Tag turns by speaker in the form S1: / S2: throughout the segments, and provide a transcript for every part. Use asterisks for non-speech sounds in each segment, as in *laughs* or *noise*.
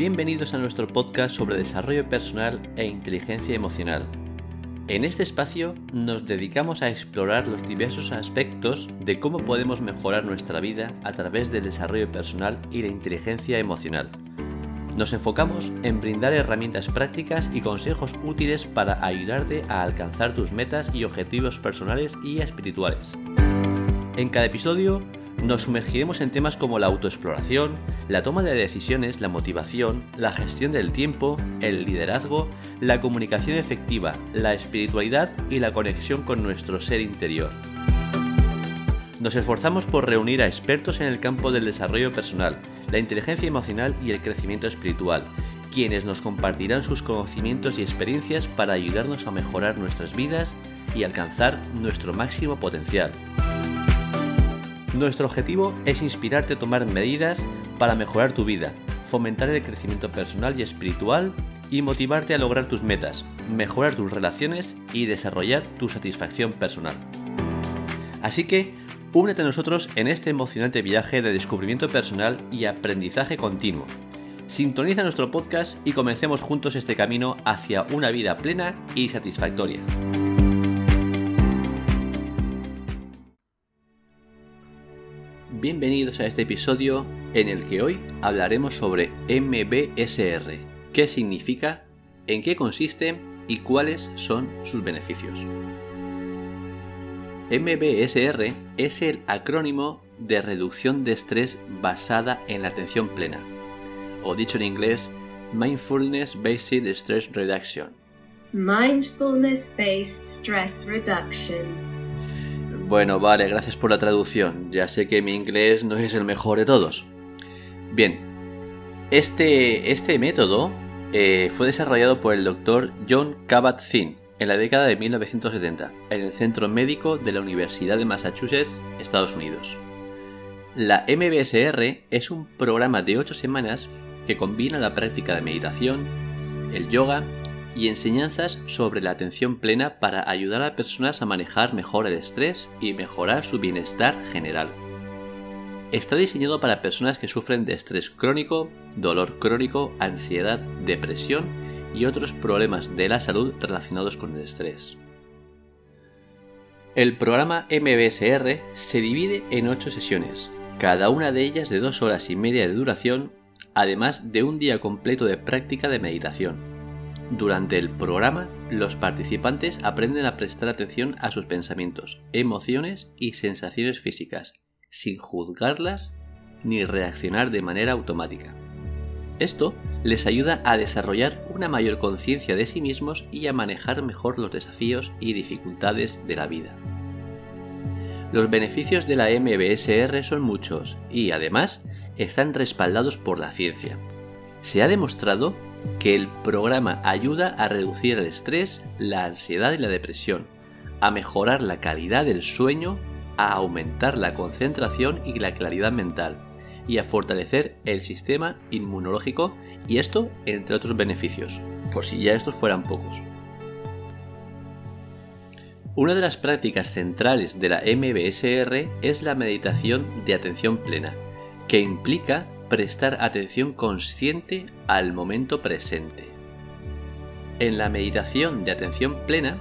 S1: Bienvenidos a nuestro podcast sobre desarrollo personal e inteligencia emocional. En este espacio nos dedicamos a explorar los diversos aspectos de cómo podemos mejorar nuestra vida a través del desarrollo personal y la inteligencia emocional. Nos enfocamos en brindar herramientas prácticas y consejos útiles para ayudarte a alcanzar tus metas y objetivos personales y espirituales. En cada episodio nos sumergiremos en temas como la autoexploración, la toma de decisiones, la motivación, la gestión del tiempo, el liderazgo, la comunicación efectiva, la espiritualidad y la conexión con nuestro ser interior. Nos esforzamos por reunir a expertos en el campo del desarrollo personal, la inteligencia emocional y el crecimiento espiritual, quienes nos compartirán sus conocimientos y experiencias para ayudarnos a mejorar nuestras vidas y alcanzar nuestro máximo potencial. Nuestro objetivo es inspirarte a tomar medidas para mejorar tu vida, fomentar el crecimiento personal y espiritual y motivarte a lograr tus metas, mejorar tus relaciones y desarrollar tu satisfacción personal. Así que, únete a nosotros en este emocionante viaje de descubrimiento personal y aprendizaje continuo. Sintoniza nuestro podcast y comencemos juntos este camino hacia una vida plena y satisfactoria. Bienvenidos a este episodio en el que hoy hablaremos sobre MBSR, qué significa, en qué consiste y cuáles son sus beneficios. MBSR es el acrónimo de reducción de estrés basada en la atención plena, o dicho en inglés, Mindfulness Based Stress Reduction.
S2: Mindfulness Based Stress Reduction.
S1: Bueno, vale, gracias por la traducción. Ya sé que mi inglés no es el mejor de todos. Bien, este, este método eh, fue desarrollado por el doctor John Kabat-Zinn en la década de 1970 en el Centro Médico de la Universidad de Massachusetts, Estados Unidos. La MBSR es un programa de 8 semanas que combina la práctica de meditación, el yoga y enseñanzas sobre la atención plena para ayudar a personas a manejar mejor el estrés y mejorar su bienestar general. Está diseñado para personas que sufren de estrés crónico, dolor crónico, ansiedad, depresión y otros problemas de la salud relacionados con el estrés. El programa MBSR se divide en 8 sesiones, cada una de ellas de 2 horas y media de duración, además de un día completo de práctica de meditación. Durante el programa, los participantes aprenden a prestar atención a sus pensamientos, emociones y sensaciones físicas, sin juzgarlas ni reaccionar de manera automática. Esto les ayuda a desarrollar una mayor conciencia de sí mismos y a manejar mejor los desafíos y dificultades de la vida. Los beneficios de la MBSR son muchos y además están respaldados por la ciencia. Se ha demostrado que el programa ayuda a reducir el estrés, la ansiedad y la depresión, a mejorar la calidad del sueño, a aumentar la concentración y la claridad mental, y a fortalecer el sistema inmunológico, y esto entre otros beneficios, por si ya estos fueran pocos. Una de las prácticas centrales de la MBSR es la meditación de atención plena, que implica prestar atención consciente al momento presente. En la meditación de atención plena,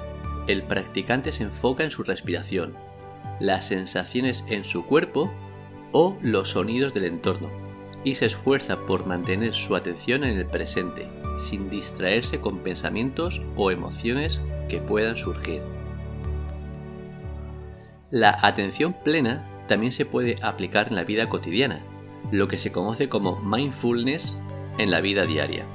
S1: el practicante se enfoca en su respiración, las sensaciones en su cuerpo o los sonidos del entorno, y se esfuerza por mantener su atención en el presente, sin distraerse con pensamientos o emociones que puedan surgir. La atención plena también se puede aplicar en la vida cotidiana, lo que se conoce como mindfulness en la vida diaria.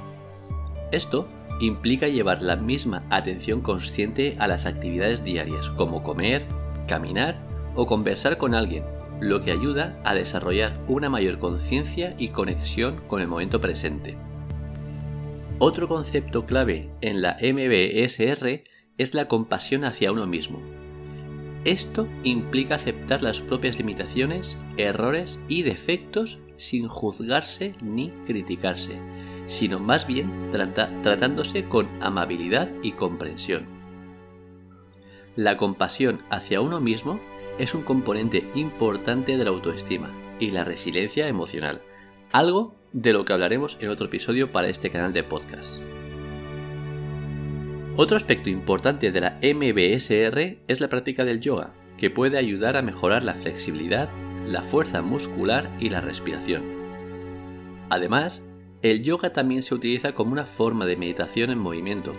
S1: Esto implica llevar la misma atención consciente a las actividades diarias, como comer, caminar o conversar con alguien, lo que ayuda a desarrollar una mayor conciencia y conexión con el momento presente. Otro concepto clave en la MBSR es la compasión hacia uno mismo. Esto implica aceptar las propias limitaciones, errores y defectos sin juzgarse ni criticarse, sino más bien tratándose con amabilidad y comprensión. La compasión hacia uno mismo es un componente importante de la autoestima y la resiliencia emocional, algo de lo que hablaremos en otro episodio para este canal de podcast. Otro aspecto importante de la MBSR es la práctica del yoga, que puede ayudar a mejorar la flexibilidad, la fuerza muscular y la respiración. Además, el yoga también se utiliza como una forma de meditación en movimiento,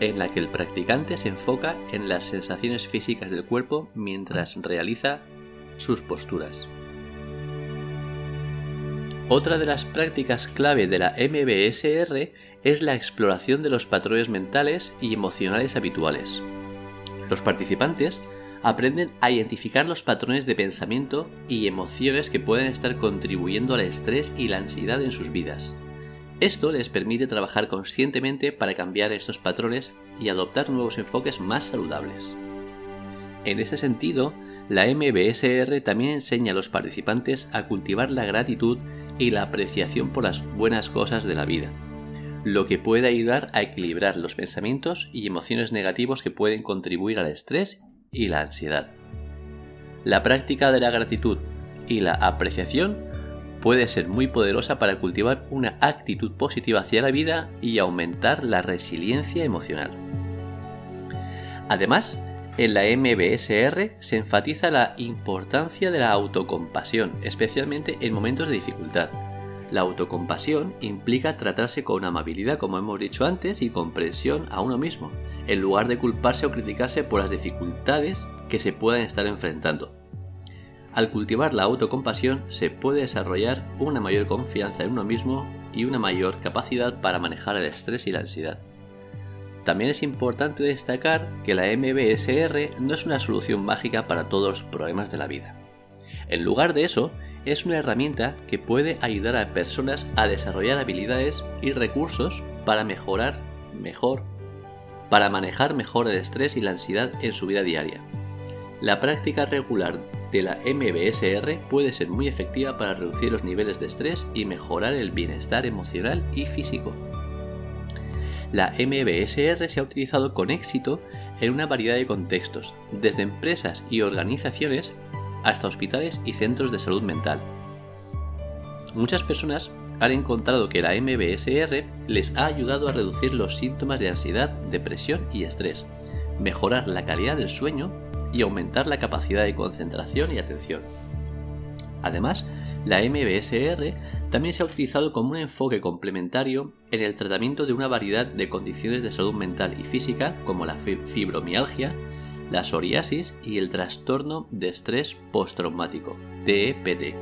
S1: en la que el practicante se enfoca en las sensaciones físicas del cuerpo mientras realiza sus posturas. Otra de las prácticas clave de la MBSR es la exploración de los patrones mentales y emocionales habituales. Los participantes aprenden a identificar los patrones de pensamiento y emociones que pueden estar contribuyendo al estrés y la ansiedad en sus vidas. Esto les permite trabajar conscientemente para cambiar estos patrones y adoptar nuevos enfoques más saludables. En este sentido, la MBSR también enseña a los participantes a cultivar la gratitud y la apreciación por las buenas cosas de la vida, lo que puede ayudar a equilibrar los pensamientos y emociones negativos que pueden contribuir al estrés y la ansiedad. La práctica de la gratitud y la apreciación puede ser muy poderosa para cultivar una actitud positiva hacia la vida y aumentar la resiliencia emocional. Además, en la MBSR se enfatiza la importancia de la autocompasión, especialmente en momentos de dificultad. La autocompasión implica tratarse con amabilidad, como hemos dicho antes, y comprensión a uno mismo, en lugar de culparse o criticarse por las dificultades que se puedan estar enfrentando. Al cultivar la autocompasión se puede desarrollar una mayor confianza en uno mismo y una mayor capacidad para manejar el estrés y la ansiedad. También es importante destacar que la MBSR no es una solución mágica para todos los problemas de la vida. En lugar de eso, es una herramienta que puede ayudar a personas a desarrollar habilidades y recursos para mejorar mejor, para manejar mejor el estrés y la ansiedad en su vida diaria. La práctica regular de la MBSR puede ser muy efectiva para reducir los niveles de estrés y mejorar el bienestar emocional y físico la MBSR se ha utilizado con éxito en una variedad de contextos, desde empresas y organizaciones hasta hospitales y centros de salud mental. Muchas personas han encontrado que la MBSR les ha ayudado a reducir los síntomas de ansiedad, depresión y estrés, mejorar la calidad del sueño y aumentar la capacidad de concentración y atención. Además, la MBSR también se ha utilizado como un enfoque complementario en el tratamiento de una variedad de condiciones de salud mental y física como la fibromialgia, la psoriasis y el trastorno de estrés postraumático, TEPT.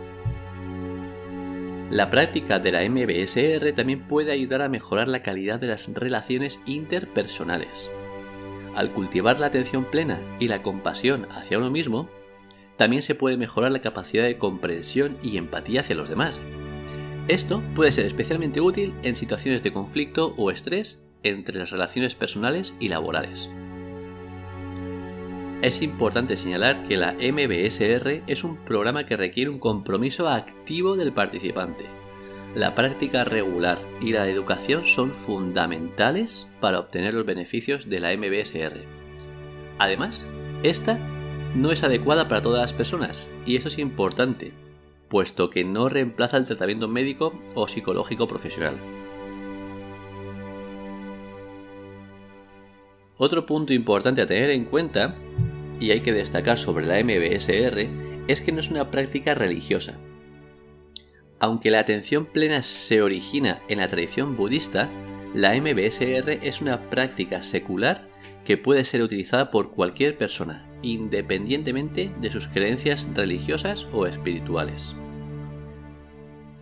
S1: La práctica de la MBSR también puede ayudar a mejorar la calidad de las relaciones interpersonales. Al cultivar la atención plena y la compasión hacia uno mismo, también se puede mejorar la capacidad de comprensión y empatía hacia los demás, esto puede ser especialmente útil en situaciones de conflicto o estrés entre las relaciones personales y laborales. Es importante señalar que la MBSR es un programa que requiere un compromiso activo del participante. La práctica regular y la educación son fundamentales para obtener los beneficios de la MBSR. Además, esta no es adecuada para todas las personas, y eso es importante, puesto que no reemplaza el tratamiento médico o psicológico profesional. Otro punto importante a tener en cuenta, y hay que destacar sobre la MBSR, es que no es una práctica religiosa. Aunque la atención plena se origina en la tradición budista, la MBSR es una práctica secular que puede ser utilizada por cualquier persona, independientemente de sus creencias religiosas o espirituales.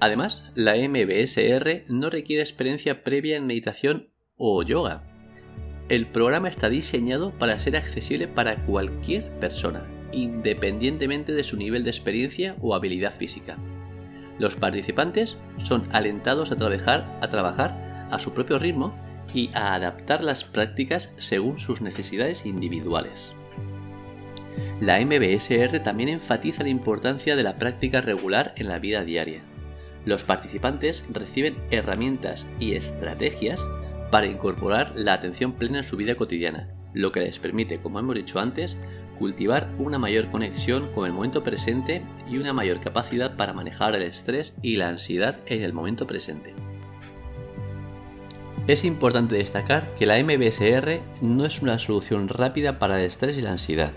S1: Además, la MBSR no requiere experiencia previa en meditación o yoga. El programa está diseñado para ser accesible para cualquier persona, independientemente de su nivel de experiencia o habilidad física. Los participantes son alentados a trabajar, a trabajar a su propio ritmo y a adaptar las prácticas según sus necesidades individuales. La MBSR también enfatiza la importancia de la práctica regular en la vida diaria. Los participantes reciben herramientas y estrategias para incorporar la atención plena en su vida cotidiana, lo que les permite, como hemos dicho antes, cultivar una mayor conexión con el momento presente y una mayor capacidad para manejar el estrés y la ansiedad en el momento presente. Es importante destacar que la MBSR no es una solución rápida para el estrés y la ansiedad.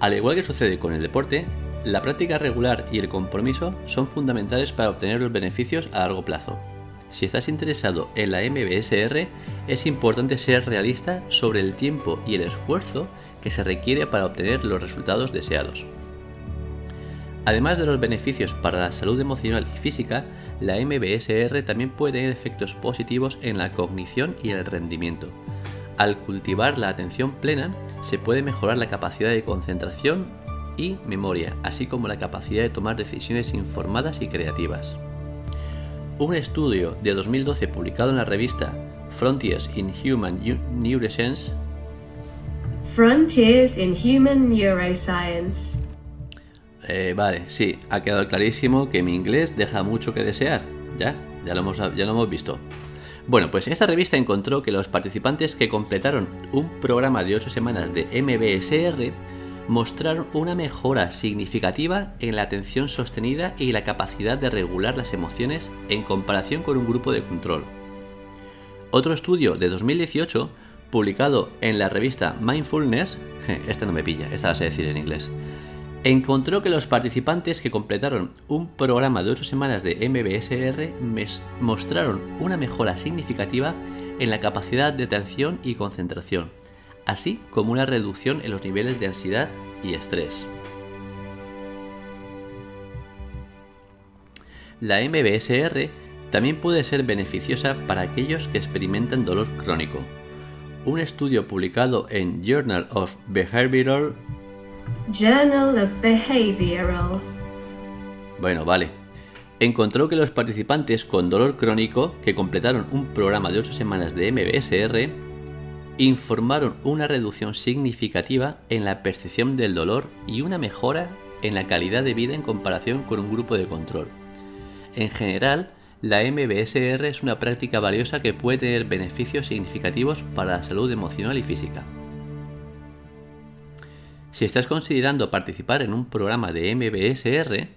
S1: Al igual que sucede con el deporte, la práctica regular y el compromiso son fundamentales para obtener los beneficios a largo plazo. Si estás interesado en la MBSR, es importante ser realista sobre el tiempo y el esfuerzo que se requiere para obtener los resultados deseados. Además de los beneficios para la salud emocional y física, la MBSR también puede tener efectos positivos en la cognición y el rendimiento. Al cultivar la atención plena, se puede mejorar la capacidad de concentración y memoria, así como la capacidad de tomar decisiones informadas y creativas. Un estudio de 2012 publicado en la revista Frontiers in Human Neuroscience
S2: Frontiers in Human Neuroscience.
S1: Eh, vale, sí, ha quedado clarísimo que mi inglés deja mucho que desear. Ya, ya lo hemos, ya lo hemos visto. Bueno, pues esta revista encontró que los participantes que completaron un programa de 8 semanas de MBSR mostraron una mejora significativa en la atención sostenida y la capacidad de regular las emociones en comparación con un grupo de control. Otro estudio de 2018, publicado en la revista Mindfulness, *laughs* esta no me pilla, esta la sé decir en inglés, encontró que los participantes que completaron un programa de 8 semanas de MBSR mostraron una mejora significativa en la capacidad de atención y concentración así como una reducción en los niveles de ansiedad y estrés. La MBSR también puede ser beneficiosa para aquellos que experimentan dolor crónico. Un estudio publicado en Journal of Behavioral
S2: Journal of Behavioral
S1: Bueno, vale. Encontró que los participantes con dolor crónico que completaron un programa de 8 semanas de MBSR informaron una reducción significativa en la percepción del dolor y una mejora en la calidad de vida en comparación con un grupo de control. En general, la MBSR es una práctica valiosa que puede tener beneficios significativos para la salud emocional y física. Si estás considerando participar en un programa de MBSR,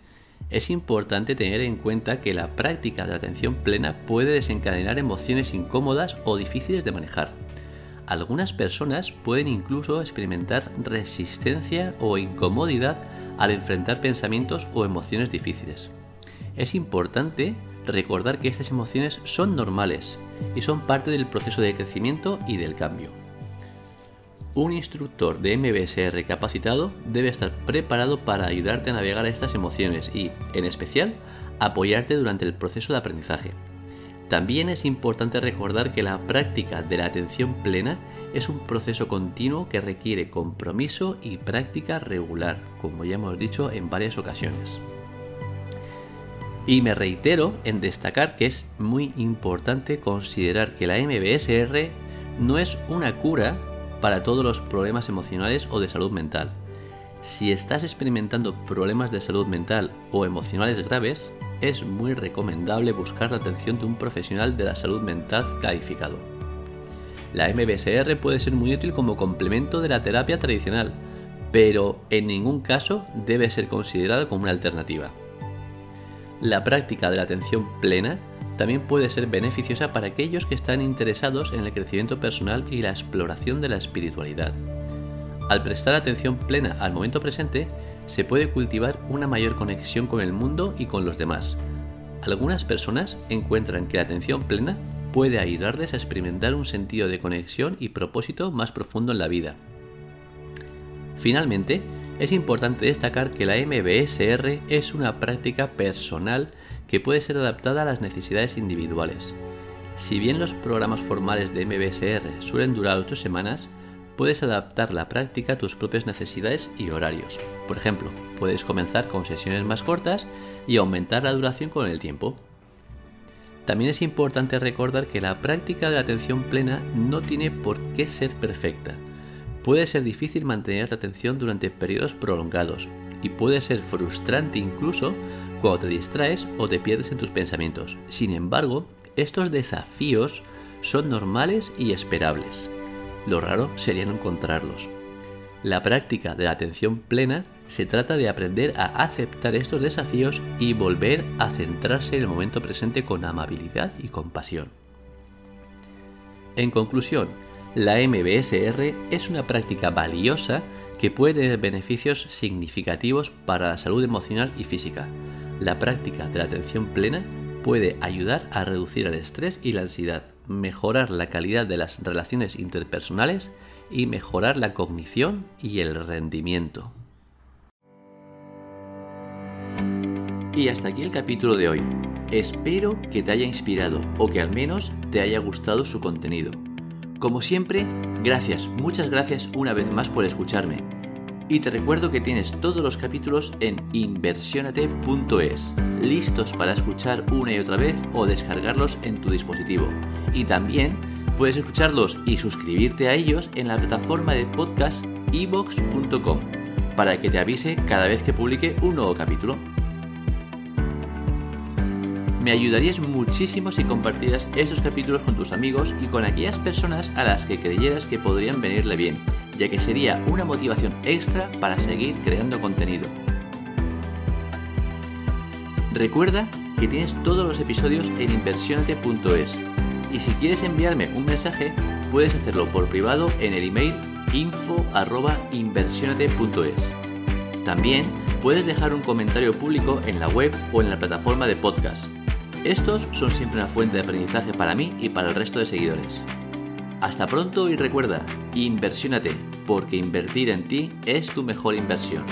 S1: es importante tener en cuenta que la práctica de atención plena puede desencadenar emociones incómodas o difíciles de manejar algunas personas pueden incluso experimentar resistencia o incomodidad al enfrentar pensamientos o emociones difíciles. Es importante recordar que estas emociones son normales y son parte del proceso de crecimiento y del cambio. Un instructor de MBSR capacitado debe estar preparado para ayudarte a navegar estas emociones y, en especial, apoyarte durante el proceso de aprendizaje. También es importante recordar que la práctica de la atención plena es un proceso continuo que requiere compromiso y práctica regular, como ya hemos dicho en varias ocasiones. Y me reitero en destacar que es muy importante considerar que la MBSR no es una cura para todos los problemas emocionales o de salud mental. Si estás experimentando problemas de salud mental o emocionales graves, es muy recomendable buscar la atención de un profesional de la salud mental calificado. La MBSR puede ser muy útil como complemento de la terapia tradicional, pero en ningún caso debe ser considerada como una alternativa. La práctica de la atención plena también puede ser beneficiosa para aquellos que están interesados en el crecimiento personal y la exploración de la espiritualidad. Al prestar atención plena al momento presente, se puede cultivar una mayor conexión con el mundo y con los demás. Algunas personas encuentran que la atención plena puede ayudarles a experimentar un sentido de conexión y propósito más profundo en la vida. Finalmente, es importante destacar que la MBSR es una práctica personal que puede ser adaptada a las necesidades individuales. Si bien los programas formales de MBSR suelen durar 8 semanas, puedes adaptar la práctica a tus propias necesidades y horarios. Por ejemplo, puedes comenzar con sesiones más cortas y aumentar la duración con el tiempo. También es importante recordar que la práctica de la atención plena no tiene por qué ser perfecta. Puede ser difícil mantener la atención durante periodos prolongados y puede ser frustrante incluso cuando te distraes o te pierdes en tus pensamientos. Sin embargo, estos desafíos son normales y esperables. Lo raro sería no encontrarlos. La práctica de la atención plena se trata de aprender a aceptar estos desafíos y volver a centrarse en el momento presente con amabilidad y compasión. En conclusión, la MBSR es una práctica valiosa que puede tener beneficios significativos para la salud emocional y física. La práctica de la atención plena puede ayudar a reducir el estrés y la ansiedad, mejorar la calidad de las relaciones interpersonales y mejorar la cognición y el rendimiento. Y hasta aquí el capítulo de hoy. Espero que te haya inspirado o que al menos te haya gustado su contenido. Como siempre, gracias, muchas gracias una vez más por escucharme. Y te recuerdo que tienes todos los capítulos en inversionate.es, listos para escuchar una y otra vez o descargarlos en tu dispositivo. Y también puedes escucharlos y suscribirte a ellos en la plataforma de podcast evox.com para que te avise cada vez que publique un nuevo capítulo. Me ayudarías muchísimo si compartieras estos capítulos con tus amigos y con aquellas personas a las que creyeras que podrían venirle bien, ya que sería una motivación extra para seguir creando contenido. Recuerda que tienes todos los episodios en inversionate.es y si quieres enviarme un mensaje puedes hacerlo por privado en el email info@inversionate.es. También puedes dejar un comentario público en la web o en la plataforma de podcast. Estos son siempre una fuente de aprendizaje para mí y para el resto de seguidores. Hasta pronto y recuerda, inversiónate, porque invertir en ti es tu mejor inversión.